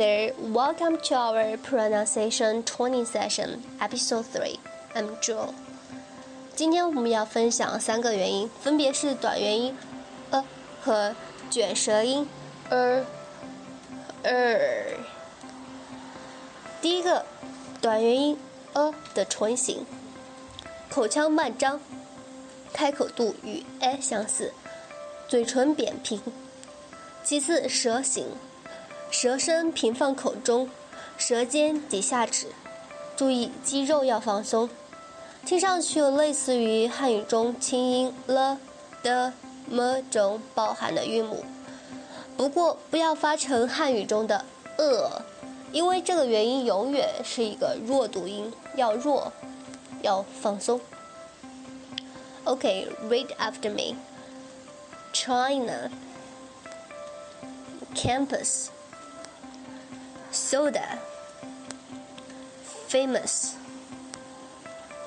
there, welcome to our pronunciation training session, episode three. I'm Joel. 今天我们要分享三个元音，分别是短元音 a 和卷舌音 er er。第一个短元音 a 的唇形，口腔慢张，开口度与 a 相似，嘴唇扁平。其次，舌形。舌身平放口中，舌尖抵下齿，注意肌肉要放松。听上去类似于汉语中清音了的么中包含的韵母，不过不要发成汉语中的呃，因为这个元音永远是一个弱读音，要弱，要放松。OK，read after me. China campus. soda famous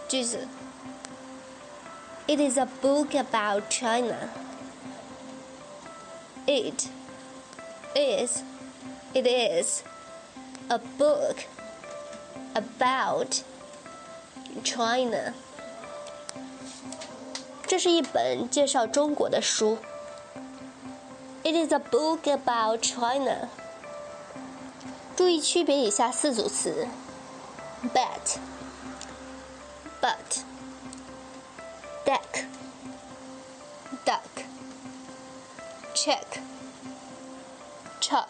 句子 It is a book about China. It is it is a book about China. 这是一本介绍中国的书。It is a book about China. 注意区别以下四组词：bet、but、deck、duck、check、chuck、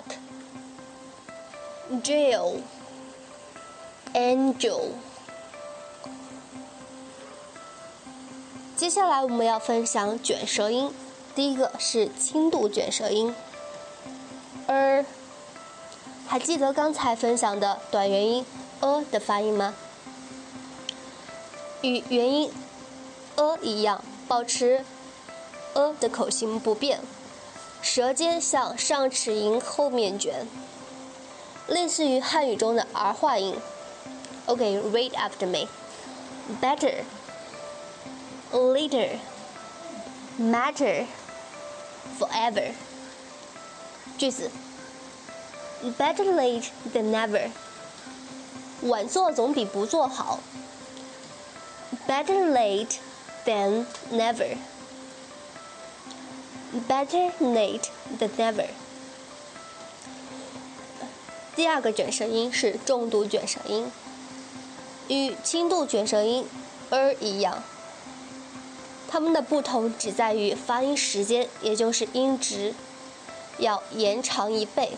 jail、angel。接下来我们要分享卷舌音，第一个是轻度卷舌音，er。还记得刚才分享的短元音 a 的发音吗？与元音 a 一样，保持 a 的口型不变，舌尖向上齿龈后面卷，类似于汉语中的儿化音。OK，read after me. Better, later, matter, forever. 句子。Better late than never。晚做总比不做好。Better late than never。Better late than never。第二个卷舌音是重度卷舌音，与轻度卷舌音 er 一样，它们的不同只在于发音时间，也就是音值要延长一倍。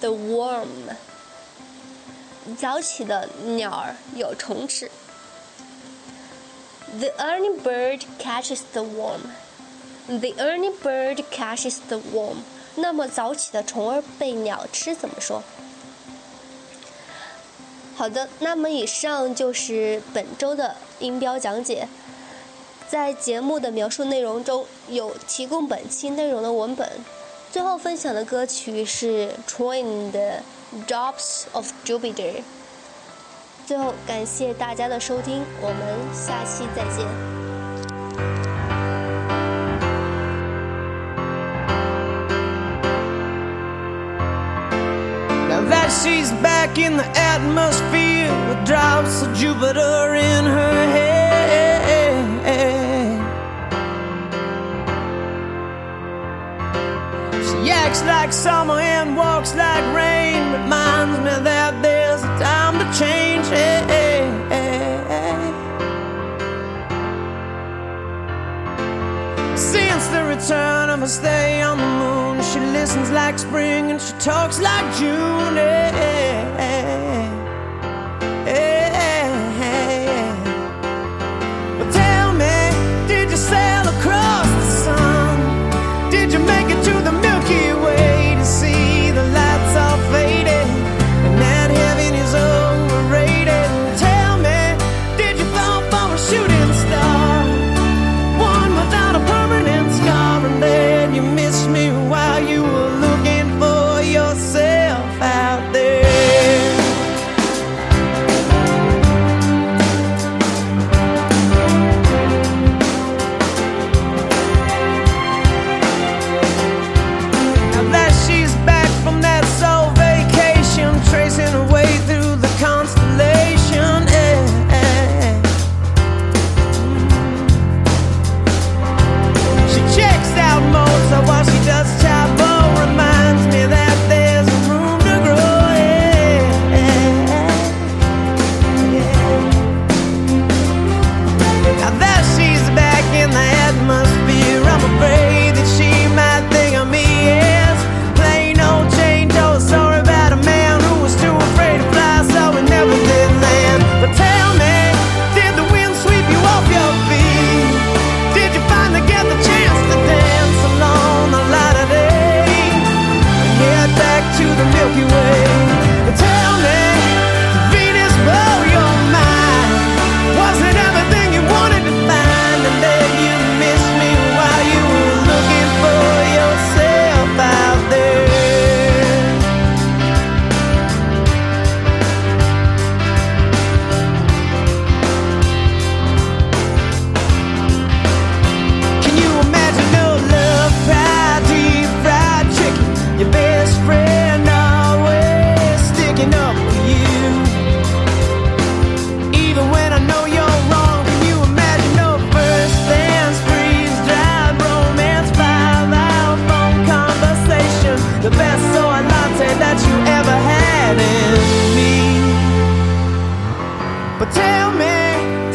The worm，早起的鸟儿有虫吃。The early bird catches the worm. The early bird catches the worm. 那么早起的虫儿被鸟吃怎么说？好的，那么以上就是本周的音标讲解。在节目的描述内容中有提供本期内容的文本。最后分享的歌曲是 Train 的《Drops of Jupiter》。最后感谢大家的收听，我们下期再见。Now that she's back in the atmosphere with drops of Jupiter in her head. Acts like summer and walks like rain. Reminds me that there's a time to change. Hey, hey, hey. Since the return of her stay on the moon, she listens like spring and she talks like June.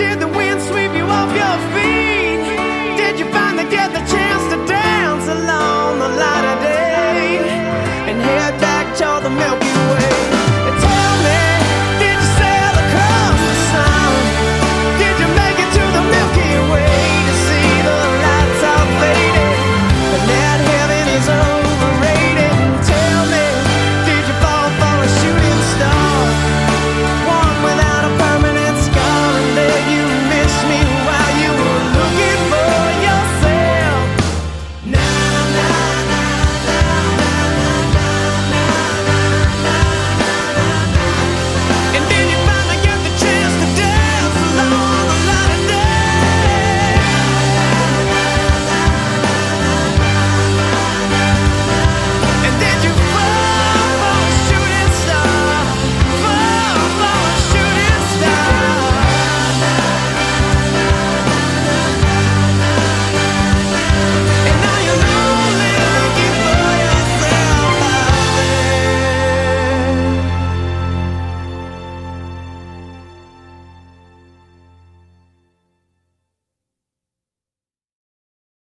did the